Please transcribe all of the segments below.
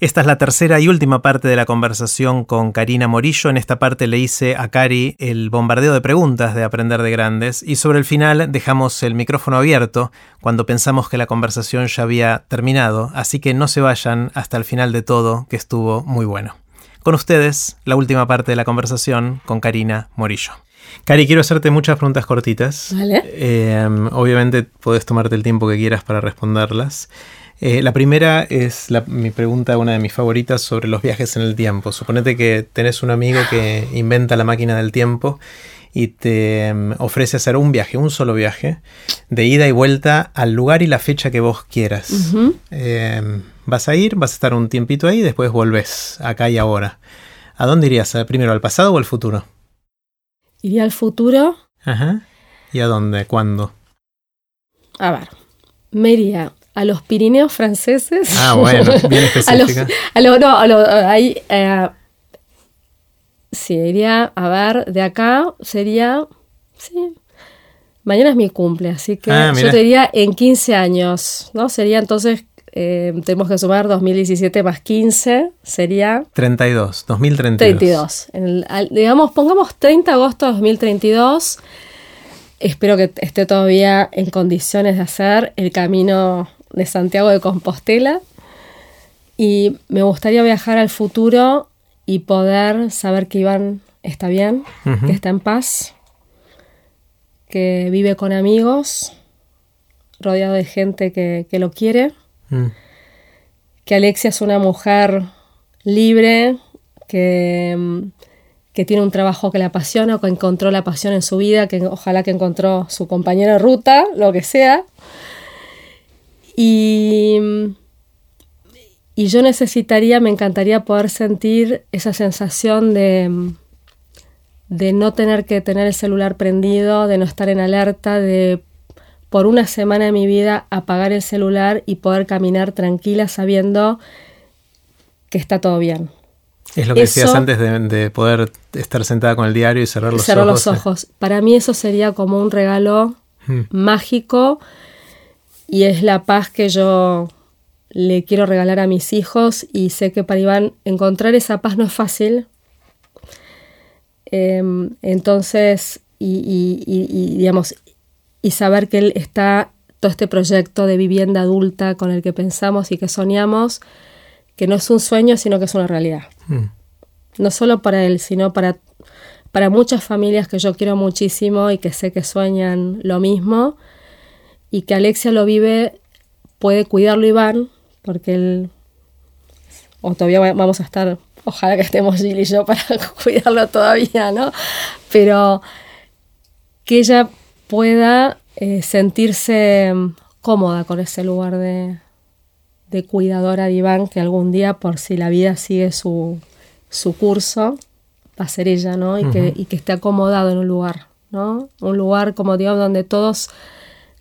Esta es la tercera y última parte de la conversación con Karina Morillo. En esta parte le hice a Cari el bombardeo de preguntas de Aprender de Grandes y sobre el final dejamos el micrófono abierto cuando pensamos que la conversación ya había terminado, así que no se vayan hasta el final de todo, que estuvo muy bueno. Con ustedes, la última parte de la conversación con Karina Morillo. Cari, quiero hacerte muchas preguntas cortitas. Vale. Eh, obviamente puedes tomarte el tiempo que quieras para responderlas. Eh, la primera es mi pregunta, una de mis favoritas, sobre los viajes en el tiempo. Suponete que tenés un amigo que inventa la máquina del tiempo y te mm, ofrece hacer un viaje, un solo viaje, de ida y vuelta al lugar y la fecha que vos quieras. Em, vas a ir, vas a estar un tiempito ahí y después volvés, acá y ahora. ¿A dónde irías? ¿Primero al pasado o al futuro? Iría al futuro. Ajá. ¿Y a dónde? ¿Cuándo? A ver, me iría a los Pirineos franceses. Ah, bueno, bien específica. a lo, no, a lo, ahí, eh, sí, iría a ver, de acá sería, sí, mañana es mi cumple, así que ah, yo te diría en 15 años, ¿no? Sería entonces, eh, tenemos que sumar 2017 más 15, sería... 32, 2032. 32. digamos, pongamos 30 de agosto de 2032. Espero que esté todavía en condiciones de hacer el camino de Santiago de Compostela y me gustaría viajar al futuro y poder saber que Iván está bien, que está en paz, que vive con amigos, rodeado de gente que, lo quiere, mm. que Alexia es una mujer libre, que, que, tiene un trabajo que le apasiona, que encontró la pasión en su vida, que ojalá que encontró su compañero de ruta, lo que sea. Y, y yo necesitaría, me encantaría poder sentir esa sensación de, de no tener que tener el celular prendido, de no estar en alerta, de por una semana de mi vida apagar el celular y poder caminar tranquila sabiendo que está todo bien. Es lo que decías antes de, poder estar sentada con el diario y cerrar los cerrar ojos. los ojos. Para mí eso sería como un regalo hmm. mágico y es la paz que yo le quiero regalar a mis hijos y sé que para Iván encontrar esa paz no es fácil. Em, entonces, y, digamos, y saber que él está, todo este proyecto de vivienda adulta con el que pensamos y que soñamos, que no es un sueño, sino que es una realidad. Mm. No solo para él, sino para, para muchas familias que yo quiero muchísimo y que sé que sueñan lo mismo y que Alexia lo vive, puede cuidarlo Iván, porque él, o todavía vamos a estar, ojalá que estemos Gil y yo para cuidarlo todavía, ¿no? Pero que ella pueda eh, sentirse cómoda con ese lugar de, de, cuidadora de Iván, que algún día, por si la vida sigue su, su curso, va a ser ella, ¿no? Y, que, y que esté acomodado en un lugar, ¿no? Un lugar, como digo, donde todos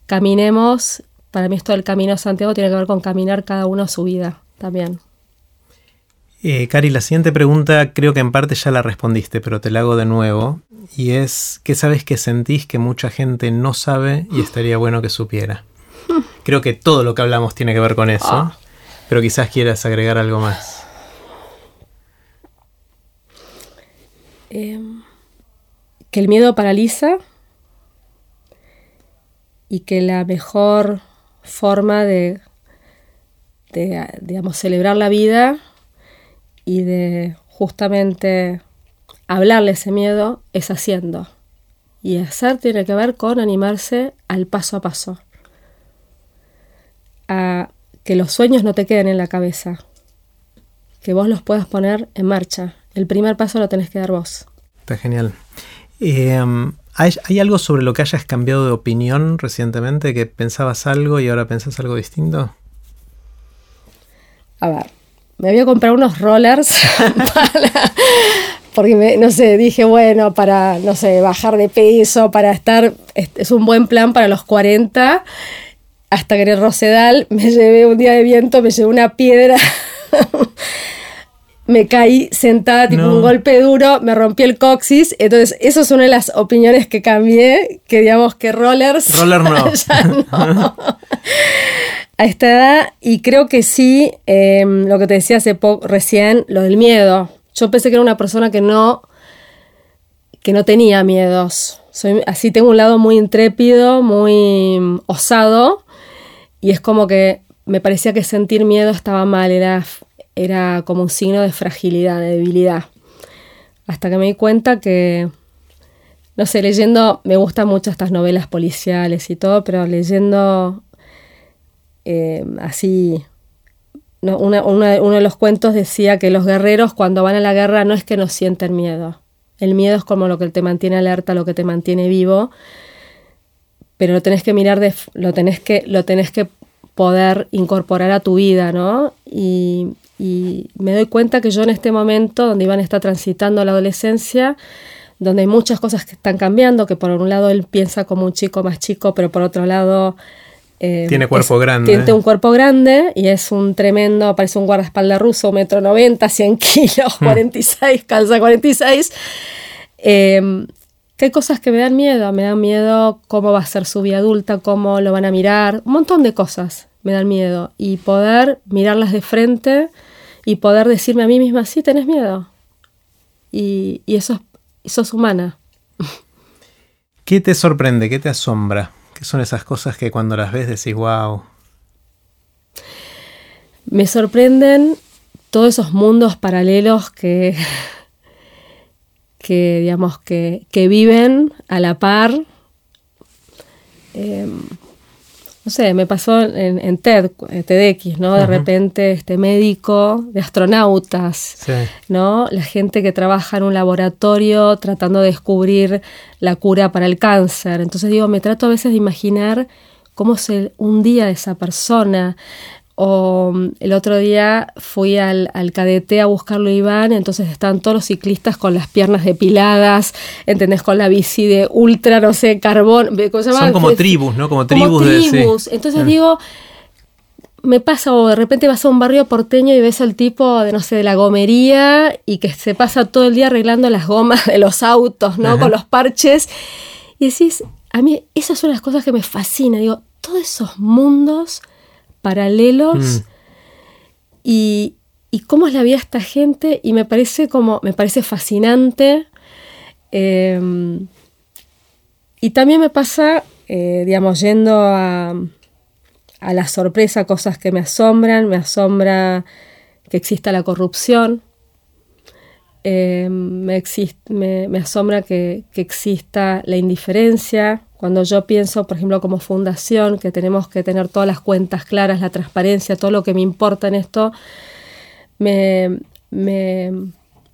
caminemos, para mí esto del camino a Santiago tiene que ver con caminar cada uno su vida también. Eh, Cari, la siguiente pregunta creo que en parte ya la respondiste, pero te la hago de nuevo. Y es, ¿qué sabes que sentís que mucha gente no sabe y estaría bueno que supiera? Creo que todo lo que hablamos tiene que ver con eso, ah. pero quizás quieras agregar algo más. Em, que el miedo paraliza y que la mejor forma de, digamos, celebrar la vida y de justamente hablarle ese miedo es haciendo. Y hacer tiene que ver con animarse al paso a paso. A que los sueños no te queden en la cabeza. Que vos los puedas poner en marcha. El primer paso lo tenés que dar vos. Está genial. Em, ¿Hay, algo sobre lo que hayas cambiado de opinión recientemente? ¿Que pensabas algo y ahora pensás algo distinto? A ver, me voy a comprar unos rollers porque no sé, dije, bueno, para, no sé, bajar de peso, para estar, es, un buen plan para los 40. Hasta que en el Rosedal me llevé un día de viento, me llevé una piedra me caí sentada, tipo un golpe duro, me rompí el coxis. Entonces, esas son una de las opiniones que cambié, que digamos que rollers. Roller no. a esta edad y creo que sí, em, lo que te decía hace poco, recién, lo del miedo. Yo pensé que era una persona que no, que no tenía miedos. Soy, así tengo un lado muy intrépido, muy mm, osado y es como que me parecía que sentir miedo estaba mal, era, era como un signo de fragilidad, de debilidad. Hasta que me di cuenta que, no sé, leyendo, me gustan mucho estas novelas policiales y todo, pero leyendo eh, así, uno de los cuentos decía que los guerreros cuando van a la guerra no es que no sienten miedo. El miedo es como lo que te mantiene alerta, lo que te mantiene vivo, pero lo tenés que mirar, de, lo, tenés que, lo tenés que poder incorporar a tu vida, ¿no? Y, y me doy cuenta que yo en este momento, donde Iván está transitando la adolescencia, donde hay muchas cosas que están cambiando, que por un lado él piensa como un chico más chico, pero por otro lado eh, tiene cuerpo grande. Tiene un cuerpo grande y es un tremendo, parece un guardaespaldas ruso, metro noventa, 100 kilos, 46, hmm. calza 46. Eh, que hay cosas que me dan miedo. Me dan miedo cómo va a ser su vida adulta, cómo lo van a mirar. Un montón de cosas me dan miedo. Y poder mirarlas de frente y poder decirme a mí misma, sí, tenés miedo. Y, y eso, es humana. ¿Qué te sorprende? ¿Qué te asombra? ¿Qué son esas cosas que cuando las ves decís, wow? Me sorprenden todos esos mundos paralelos que, que digamos, que, que viven a la par. Em, no sé, me pasó en, TED, eh, TEDx, ¿no? De repente este médico de astronautas, ¿no? La gente que trabaja en un laboratorio tratando de descubrir la cura para el cáncer. Entonces digo, me trato a veces de imaginar cómo es un día de esa persona, o mm, el otro día fui al, al cadete a buscarlo Iván, entonces están todos los ciclistas con las piernas depiladas, ¿entendés? Con la bici de ultra, no sé, carbón. Son como tribus, ¿no? Como tribus. tribus. Entonces mm. digo, me pasa, o de repente vas a un barrio porteño y ves al tipo de, no sé, de la gomería y que se pasa todo el día arreglando las gomas de los autos, ¿no? Con los parches. Y decís, a mí esas son las cosas que me fascinan. Digo, todos esos mundos paralelos mm. y, cómo es la vida de esta gente y me parece como, me parece fascinante. Em, y también me pasa, eh, digamos, yendo a, a la sorpresa, cosas que me asombran, me asombra que exista la corrupción, em, me, me, asombra que, que, exista la indiferencia, cuando yo pienso, por ejemplo, como fundación, que tenemos que tener todas las cuentas claras, la transparencia, todo lo que me importa en esto, me,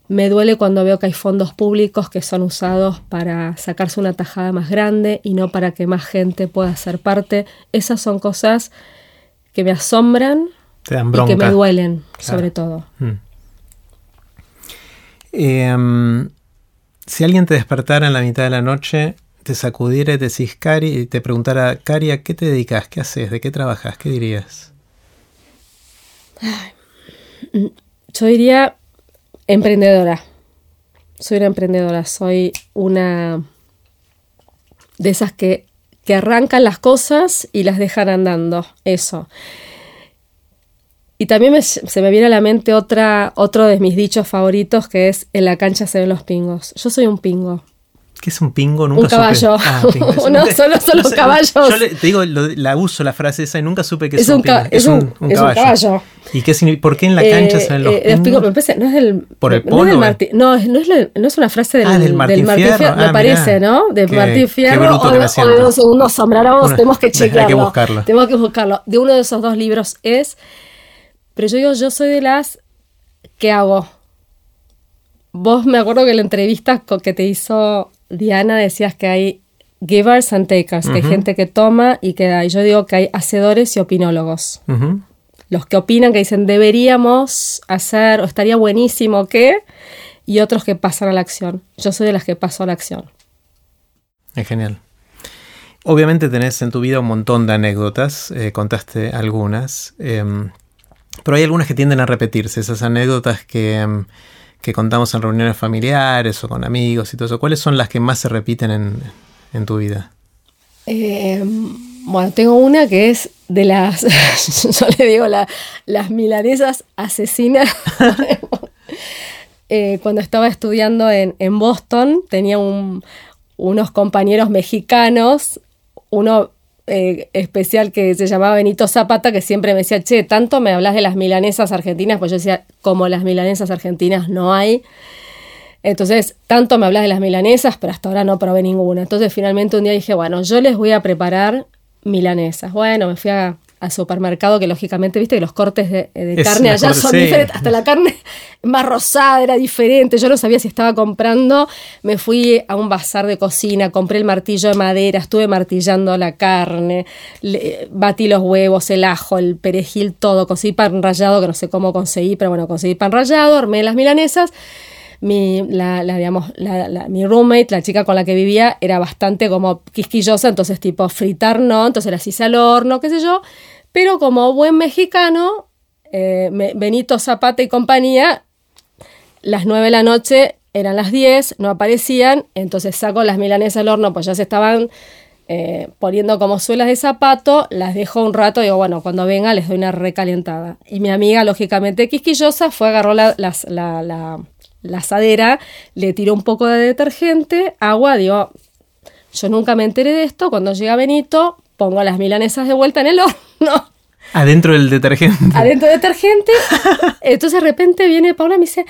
duele cuando veo que hay fondos públicos que son usados para sacarse una tajada más grande y no para que más gente pueda ser parte. Esas son cosas que me asombran y que me duelen, sobre todo. Mm. Em, si alguien te despertara en la mitad de la noche te sacudiera y te decís, Cari, y te preguntara, Cari, ¿a qué te dedicas? ¿Qué haces? ¿De qué trabajas? ¿Qué dirías? Yo diría emprendedora. Soy una emprendedora, soy una de esas que, que arrancan las cosas y las dejan andando. Eso. Y también se me viene a la mente otra, otro de mis dichos favoritos que es en la cancha se ven los pingos. Yo soy un pingo. ¿Qué es un pingo? Nunca un caballo. Ah, no, solo son los caballos. Yo te digo, la uso la frase esa y nunca supe que es, un, pingo. Es, un, caballo. ¿Y qué, por qué en la cancha se ven los eh, pingos? no es del, ¿Por el polo? No, es, no, no, es una frase del, ah, del Martín, Fierro, me ah, parece, ¿no? De Martín Fierro. Qué o, de, segundos sombraramos, tenemos que chequearlo. Hay que buscarlo. Tenemos que buscarlo. De uno de esos dos libros es... Pero yo digo, yo soy de las... ¿Qué hago? Vos me acuerdo que la entrevista que te hizo Diana, decías que hay givers and takers, que hay gente que toma y que da. Y yo digo que hay hacedores y opinólogos. Los que opinan, que dicen deberíamos hacer o estaría buenísimo que, y otros que pasan a la acción. Yo soy de las que paso a la acción. Es genial. Obviamente tenés en tu vida un montón de anécdotas, eh, contaste algunas, em, pero hay algunas que tienden a repetirse, esas anécdotas que... Em, que contamos en reuniones familiares o con amigos y todo eso, ¿cuáles son las que más se repiten en, tu vida? Em, Bueno, tengo una que es de las, yo le digo, las milanesas asesinas. Eh, cuando estaba estudiando en, Boston, tenía unos compañeros mexicanos, uno eh, especial que se llamaba Benito Zapata, que siempre me decía, che, tanto me hablas de las milanesas argentinas, pues yo decía, como las milanesas argentinas no hay. Entonces, tanto me hablas de las milanesas, pero hasta ahora no probé ninguna. Entonces, finalmente un día dije, bueno, yo les voy a preparar milanesas. Bueno, me fui a, al supermercado, que lógicamente, viste que los cortes de, carne allá son diferentes, hasta la carne más rosada era diferente, yo no sabía si estaba comprando, me fui a un bazar de cocina, compré el martillo de madera, estuve martillando la carne, batí los huevos, el ajo, el perejil, todo, conseguí pan rallado, que no sé cómo conseguí, pero bueno, conseguí pan rallado, armé las milanesas, mi, la, digamos, la, mi roommate, la chica con la que vivía, era bastante como quisquillosa, entonces tipo fritar no, entonces las hice al horno, qué sé yo, pero como buen mexicano, eh, Benito Zapata y compañía, las 9 de la noche eran las 10, no aparecían, entonces saco las milanesas al horno, pues ya se estaban eh, poniendo como suelas de zapato, las dejo un rato, digo, bueno, cuando venga les doy una recalentada. Y mi amiga, lógicamente quisquillosa, fue, agarró la, la, la, la asadera, le tiró un poco de detergente, agua, digo, yo nunca me enteré de esto, cuando llega Benito, pongo las milanesas de vuelta en el horno. Adentro del detergente. Adentro del detergente. Entonces de repente viene Paula y me dice,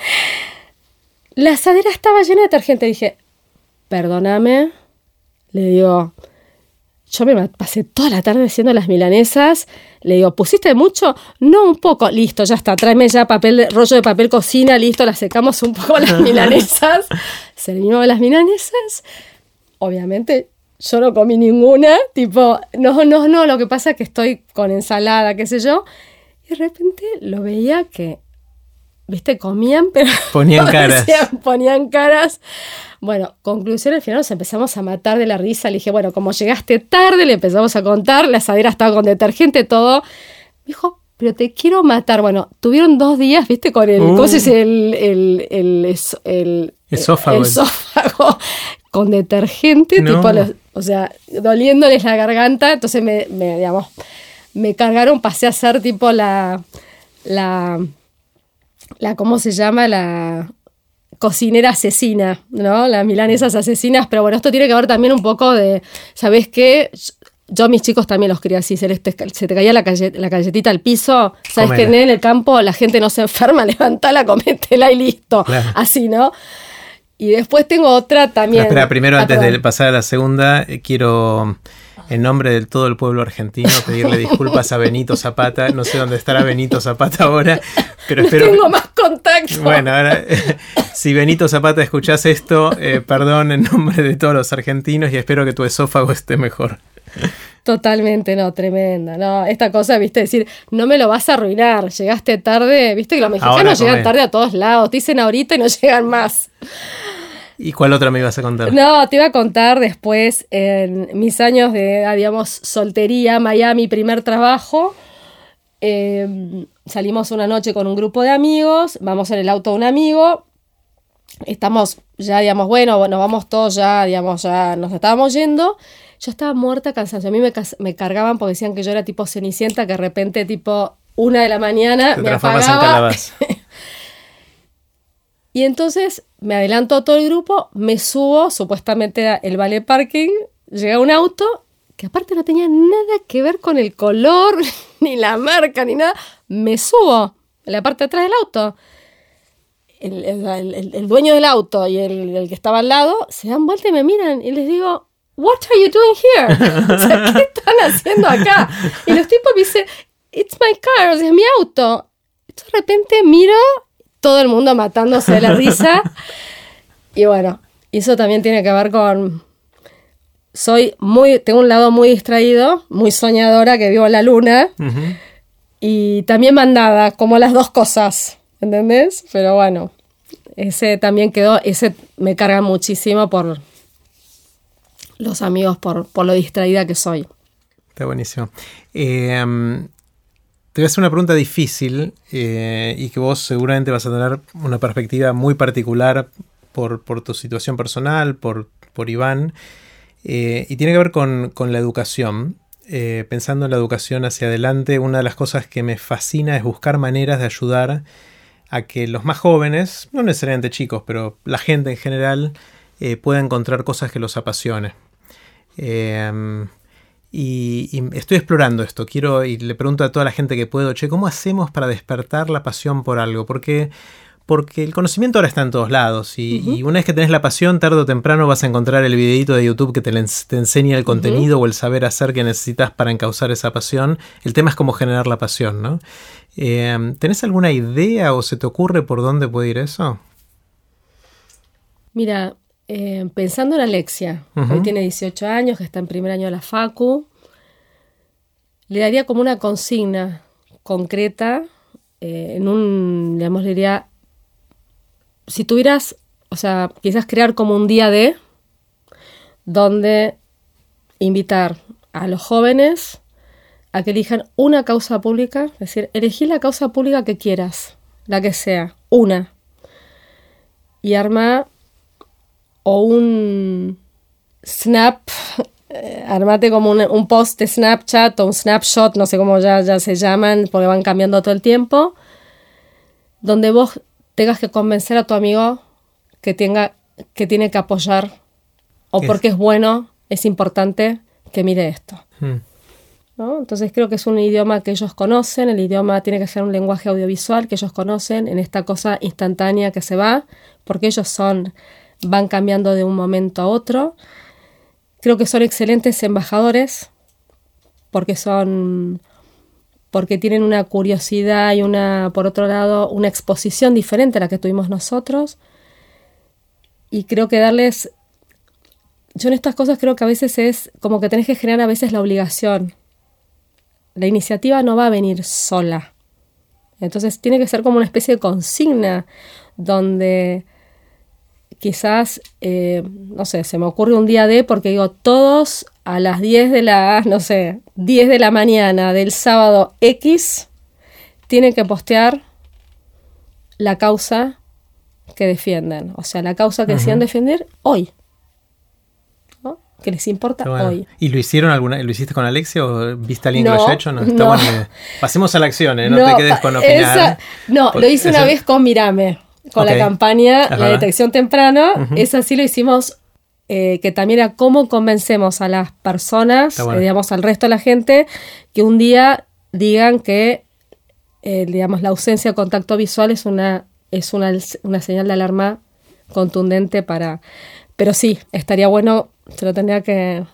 la asadera estaba llena de detergente. dije, perdóname. Le digo, yo me pasé toda la tarde haciendo las milanesas. Le digo, ¿pusiste mucho? No, un poco. Listo, ya está. Tráeme ya papel, rollo de papel cocina. Listo, las secamos un poco las milanesas. Servimos las milanesas. Obviamente yo no comí ninguna, tipo, no, no, no, lo que pasa es que estoy con ensalada, qué sé yo, y de repente lo veía que, viste, comían, pero... Ponían caras. ponían caras. Bueno, conclusión, al final nos empezamos a matar de la risa, le dije, bueno, como llegaste tarde, le empezamos a contar, la asadera estaba con detergente, todo. Me dijo, pero te quiero matar. Bueno, tuvieron dos días, viste, con el, ¿cómo se dice? El, el, el, el, esófago. El esófago con detergente, tipo, o sea, doliéndoles la garganta, entonces me, me, digamos, me cargaron, pasé a ser tipo la, la, la, ¿cómo se llama? La cocinera asesina, ¿no? Las milanesas asesinas, pero bueno, esto tiene que ver también un poco de, ¿sabes qué? Yo a mis chicos también los quería así, se, se te caía la, la galletita al piso, sabes que en el campo la gente no se enferma, levantala, cométela y listo, así, ¿no? Y después tengo otra también. espera, primero, ah, antes de pasar a la segunda, eh, quiero, en nombre de todo el pueblo argentino, pedirle disculpas a Benito Zapata. No sé dónde estará Benito Zapata ahora, pero espero. tengo más contacto. Bueno, ahora, si Benito Zapata escuchás esto, eh, perdón en nombre de todos los argentinos y espero que tu esófago esté mejor. Totalmente, no, tremenda. No, esta cosa, viste, decir, no me lo vas a arruinar, llegaste tarde, viste que los mexicanos llegan tarde a todos lados, te dicen ahorita y no llegan más. ¿Y cuál otra me ibas a contar? No, te iba a contar después en mis años de, ah, digamos, soltería, Miami, primer trabajo. Em, salimos una noche con un grupo de amigos, vamos en el auto de un amigo, estamos ya, digamos, bueno, nos vamos todos ya, digamos, ya nos estábamos yendo. Yo estaba muerta, cansada. A mí me, me cargaban porque decían que yo era tipo cenicienta, que de repente, tipo, una de la mañana me apagaba. Y entonces me adelanto todo el grupo, me subo, supuestamente el vale parking, llega un auto que aparte no tenía nada que ver con el color, ni la marca, ni nada. Me subo en la parte de atrás del auto. El, dueño del auto y el, que estaba al lado se dan vuelta y me miran y les digo, What are you doing here? o sea, ¿qué están haciendo acá? Y los tipos me dicen, It's my car, es mi auto. de repente miro todo el mundo matándose de la risa. y bueno, eso también tiene que ver con... Soy muy, tengo un lado muy distraído, muy soñadora, que vivo en la luna. Y también mandada, como las dos cosas, ¿entendés? Pero bueno, ese también quedó, ese me carga muchísimo por los amigos, por, por lo distraída que soy. Está buenísimo. Eh, te voy a hacer una pregunta difícil eh, y que vos seguramente vas a tener una perspectiva muy particular por, tu situación personal, por, por Iván, eh, y tiene que ver con, la educación. pensando en la educación hacia adelante, una de las cosas que me fascina es buscar maneras de ayudar a que los más jóvenes, no necesariamente chicos, pero la gente en general, eh, pueda encontrar cosas que los apasione. Em, y, y, estoy explorando esto. Quiero, y le pregunto a toda la gente que puedo, che, ¿cómo hacemos para despertar la pasión por algo? Porque porque el conocimiento ahora está en todos lados y, una vez que tenés la pasión, tarde o temprano vas a encontrar el videito de YouTube que te, enseña el contenido o el saber hacer que necesitas para encauzar esa pasión. El tema es cómo generar la pasión, ¿no? Eh, ¿Tenés alguna idea o se te ocurre por dónde puede ir eso? Mira, eh, pensando en Alexia, hoy tiene 18 años, que está en primer año de la FACU, le daría como una consigna concreta, eh, en un, digamos, le diría, si tuvieras, o sea, quizás crear como un día de, donde invitar a los jóvenes a que elijan una causa pública, es decir, elegí la causa pública que quieras, la que sea, una, y arma o un snap, eh, armate como un, post de Snapchat o un snapshot, no sé cómo ya, ya se llaman, porque van cambiando todo el tiempo, donde vos tengas que convencer a tu amigo que, tenga, que tiene que apoyar o porque es bueno, es importante que mire esto. Hmm. ¿no? Entonces creo que es un idioma que ellos conocen, el idioma tiene que ser un lenguaje audiovisual que ellos conocen en esta cosa instantánea que se va, porque ellos son, van cambiando de un momento a otro. Creo que son excelentes embajadores, porque son porque tienen una curiosidad y una, por otro lado, una exposición diferente a la que tuvimos nosotros. Y creo que darles, yo en estas cosas creo que a veces es como que tenés que generar a veces la obligación. La iniciativa no va a venir sola. Entonces tiene que ser como una especie de consigna donde quizás, eh, no sé, se me ocurre un día de, porque digo, todos a las 10 de la, no sé, 10 de la mañana del sábado X, tienen que postear la causa que defienden. O sea, la causa que decían defender hoy. ¿no? Que les importa hoy. ¿Y lo hicieron alguna, lo hiciste con Alexia o viste a alguien que lo haya hecho? No, Está Bueno, pasemos a la acción, ¿eh? no, te quedes con opinar. no, lo hice una vez con Mirame, con la campaña La Detección Temprana. Esa sí lo hicimos eh, que también era cómo convencemos a las personas, eh, digamos, al resto de la gente, que un día digan que, eh, digamos, la ausencia de contacto visual es una, es una, una señal de alarma contundente para... Pero sí, estaría bueno, se lo tendría que,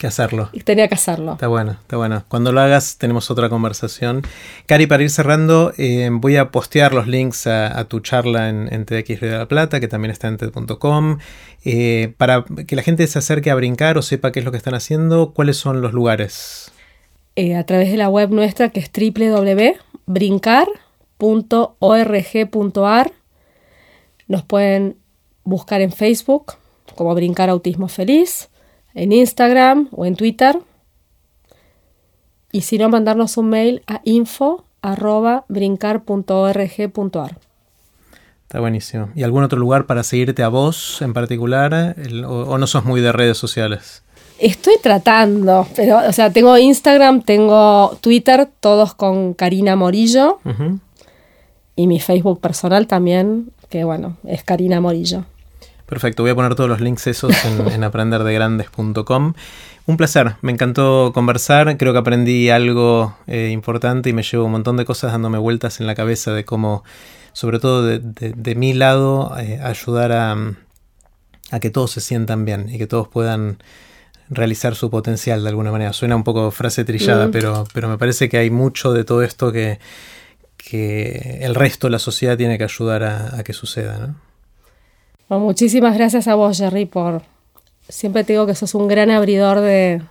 que hacerlo. Y tenía que hacerlo. Está bueno, está bueno. Cuando lo hagas tenemos otra conversación. Cari, para ir cerrando, eh, voy a postear los links a, tu charla en, en, TX de la Plata, que también está en TED.com. Eh, para que la gente se acerque a brincar o sepa qué es lo que están haciendo, ¿cuáles son los lugares? Eh, a través de la web nuestra que es www.brincar.org.ar. Nos pueden buscar en Facebook como Brincar Autismo Feliz en Instagram o en Twitter. Y si no, mandarnos un mail a info.brincar.org.ar. Está buenísimo. ¿Y algún otro lugar para seguirte a vos en particular? o, no sos muy de redes sociales? Estoy tratando, pero, o sea, tengo Instagram, tengo Twitter, todos con Karina Morillo. Y mi Facebook personal también, que bueno, es Karina Morillo. Perfecto, voy a poner todos los links esos en, aprenderdegrandes.com. Un placer, me encantó conversar, creo que aprendí algo eh, importante y me llevo un montón de cosas dándome vueltas en la cabeza de cómo, sobre todo de, mi lado, eh, ayudar a, a que todos se sientan bien y que todos puedan realizar su potencial de alguna manera. Suena un poco frase trillada, mm. pero, pero me parece que hay mucho de todo esto que, que el resto de la sociedad tiene que ayudar a, a que suceda. ¿no? Muchísimas gracias a vos, Jerry, por... Siempre te digo que sos un gran abridor de,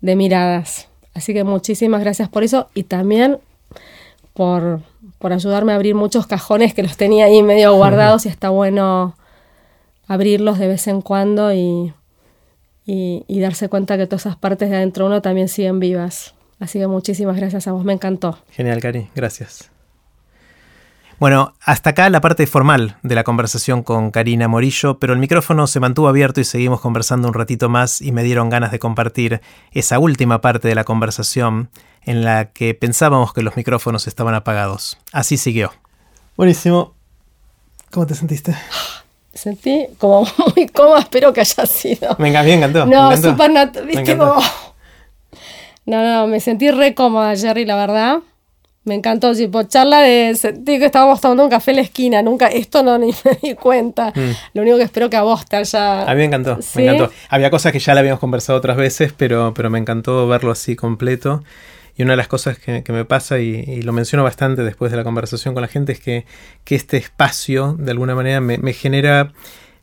miradas. Así que muchísimas gracias por eso y también por, ayudarme a abrir muchos cajones que los tenía ahí medio guardados y está bueno abrirlos de vez en cuando y, y, darse cuenta que todas esas partes de adentro uno también siguen vivas. Así que muchísimas gracias a vos, me encantó. Genial, Cari, gracias. Bueno, hasta acá la parte formal de la conversación con Karina Morillo, pero el micrófono se mantuvo abierto y seguimos conversando un ratito más y me dieron ganas de compartir esa última parte de la conversación en la que pensábamos que los micrófonos estaban apagados. Así siguió. Buenísimo. ¿Cómo te sentiste? Me sentí como muy cómoda, espero que haya sido. Me encantó. No, súper ¿viste? No, no, me sentí re cómoda, Jerry, la verdad. Me encantó, tipo, charla de sentí que estábamos tomando un café en la esquina, nunca, esto no ni me di cuenta. Mm. Lo único que espero que a vos te haya... A mí me encantó, me encantó. Había cosas que ya la habíamos conversado otras veces, pero, pero me encantó verlo así completo. Y una de las cosas que, me pasa, y, lo menciono bastante después de la conversación con la gente, es que, este espacio, de alguna manera, me, genera,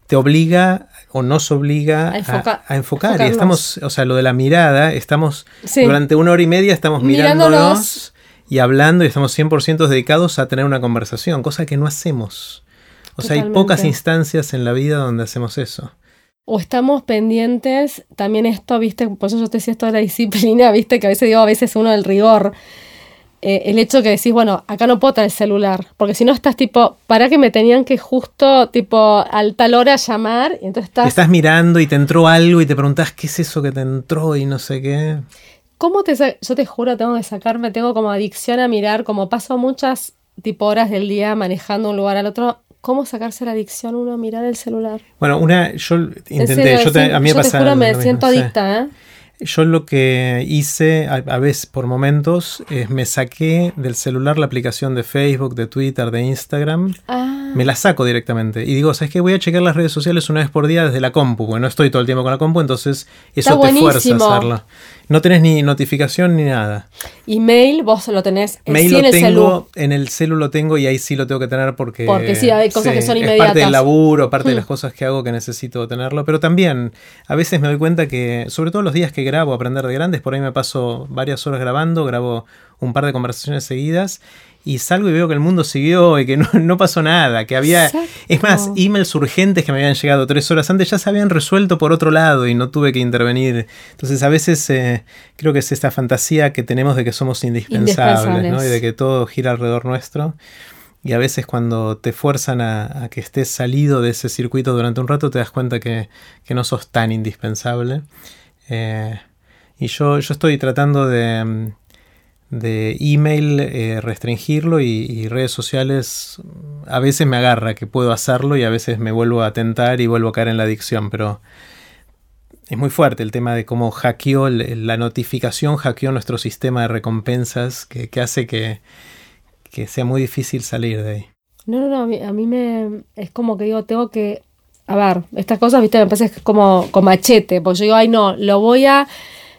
te obliga o nos obliga a, enfocar. Y estamos, o sea, lo de la mirada, estamos durante una hora y media, estamos mirándonos y hablando y estamos 100% dedicados a tener una conversación, cosa que no hacemos. O sea, hay pocas instancias en la vida donde hacemos eso. O estamos pendientes, también esto, viste, por eso yo te decía esto de la disciplina, viste, que a veces digo, a veces uno del rigor. Eh, el hecho que decís, bueno, acá no puedo el celular, porque si no estás tipo, para que me tenían que justo, tipo, al tal hora llamar, y entonces estás... Estás mirando y te entró algo y te preguntas qué es eso que te entró y no sé qué. ¿Cómo te Yo te juro, tengo que sacarme, tengo como adicción a mirar, como paso muchas tipo horas del día manejando un lugar al otro. ¿Cómo sacarse la adicción uno a mirar el celular? Bueno, una, yo intenté, yo a mí me pasa. Te juro, me siento adicta, ¿eh? Yo lo que hice a, veces por momentos es me saqué del celular la aplicación de Facebook, de Twitter, de Instagram. Ah. Me la saco directamente. Y digo, ¿sabes qué? Voy a checar las redes sociales una vez por día desde la compu, porque no estoy todo el tiempo con la compu, entonces eso te fuerza a hacerlo. No tenés ni notificación ni nada. Email, vos lo tenés Mail lo en el tengo, En el celu lo tengo y ahí sí lo tengo que tener porque. Porque sí, hay cosas que son inmediatas. Es parte del laburo, parte de las hmm. cosas que hago que necesito tenerlo. Pero también, a veces me doy cuenta que, sobre todo los días que grabo Aprender de Grandes, por ahí me paso varias horas grabando, grabo un par de conversaciones seguidas y salgo y veo que el mundo siguió y que no, pasó nada, que había... Es más, emails urgentes que me habían llegado tres horas antes ya se habían resuelto por otro lado y no tuve que intervenir. Entonces a veces eh, creo que es esta fantasía que tenemos de que somos indispensables, ¿no? y de que todo gira alrededor nuestro. Y a veces cuando te fuerzan a, que estés salido de ese circuito durante un rato te das cuenta que, no sos tan indispensable. Eh, y yo, yo estoy tratando de de email eh, restringirlo y, redes sociales a veces me agarra que puedo hacerlo y a veces me vuelvo a tentar y vuelvo a caer en la adicción, pero es muy fuerte el tema de cómo hackeó la notificación, hackeó nuestro sistema de recompensas que, hace que, sea muy difícil salir de ahí. No, no, no, a mí, me es como que digo, tengo que, a ver, estas cosas, viste, me parece como con machete, porque yo digo, ay no, lo voy a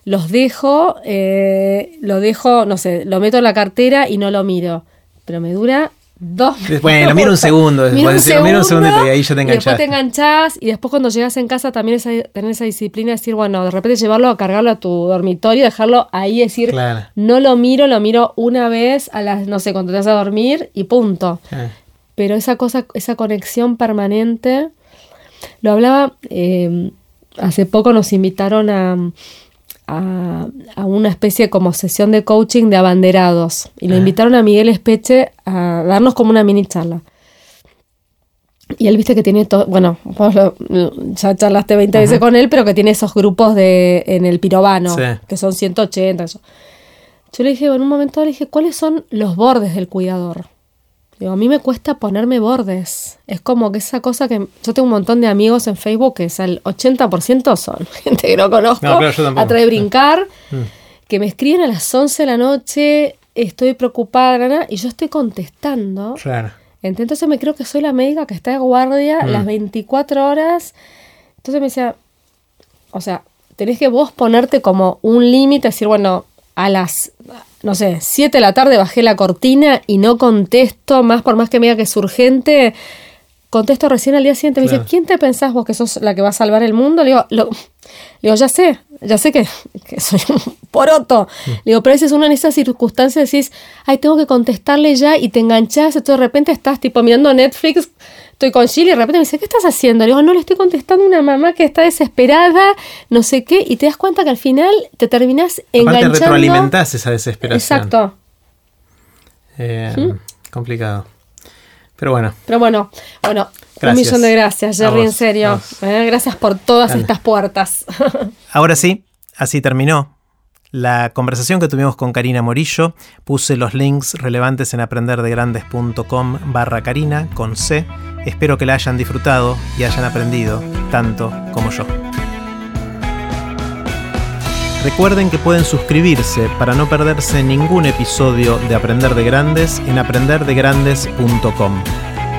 los dejo, eh, lo dejo, no sé, lo meto en la cartera y no lo miro. Pero me dura dos Bueno, miro un segundo. Miro un segundo, un segundo y ahí ya te enganchas. después te enganchás y después cuando llegas en casa también es tener esa disciplina de decir, bueno, de repente llevarlo a cargarlo a tu dormitorio, dejarlo ahí, decir, no lo miro, lo miro una vez a las, no sé, cuando te vas a dormir y punto. Pero esa cosa, esa conexión permanente, lo hablaba, eh, hace poco nos invitaron a a, una especie como sesión de coaching de abanderados y le ah. invitaron a Miguel Espeche a darnos como una mini charla. Y él viste que tiene todo, bueno, ya charlaste 20 veces con él, pero que tiene esos grupos de en el pirobano, que son 180. Eso. Yo le dije, en un momento le dije, ¿cuáles son los bordes del cuidador? Digo, a mí me cuesta ponerme bordes. Es como que esa cosa que yo tengo un montón de amigos en Facebook que es el 80% son gente que no conozco, a de brincar, mm. que me escriben a las 11 de la noche, estoy preocupada, y yo estoy contestando. Claro. Entonces me creo que soy la médica que está de guardia mm. las 24 horas. Entonces me decía, o sea, tenés que vos ponerte como un límite, decir, bueno, a las no sé, 7 de la tarde bajé la cortina y no contesto, más por más que me diga que es urgente, contesto recién al día siguiente. Me dice, ¿quién te pensás vos que sos la que va a salvar el mundo? Le digo, lo, digo ya sé, ya sé que, soy un poroto. Mm. Le digo, pero a veces uno en esas circunstancias decís, ay, tengo que contestarle ya y te enganchás, y de repente estás tipo mirando Netflix estoy con Chile y de repente me dice, ¿qué estás haciendo? Le digo, no, le estoy contestando a una mamá que está desesperada, no sé qué, y te das cuenta que al final te terminas enganchando. Aparte retroalimentás esa desesperación. Exacto. Eh, complicado. Pero bueno. Pero bueno, bueno, un millón de gracias, Jerry, en serio. Eh, gracias por todas estas puertas. Ahora sí, así terminó. La conversación que tuvimos con Karina Morillo, puse los links relevantes en aprenderdegrandes.com barra con C. Espero que la hayan disfrutado y hayan aprendido tanto como yo. Recuerden que pueden suscribirse para no perderse ningún episodio de Aprender de Grandes en aprenderdegrandes.com.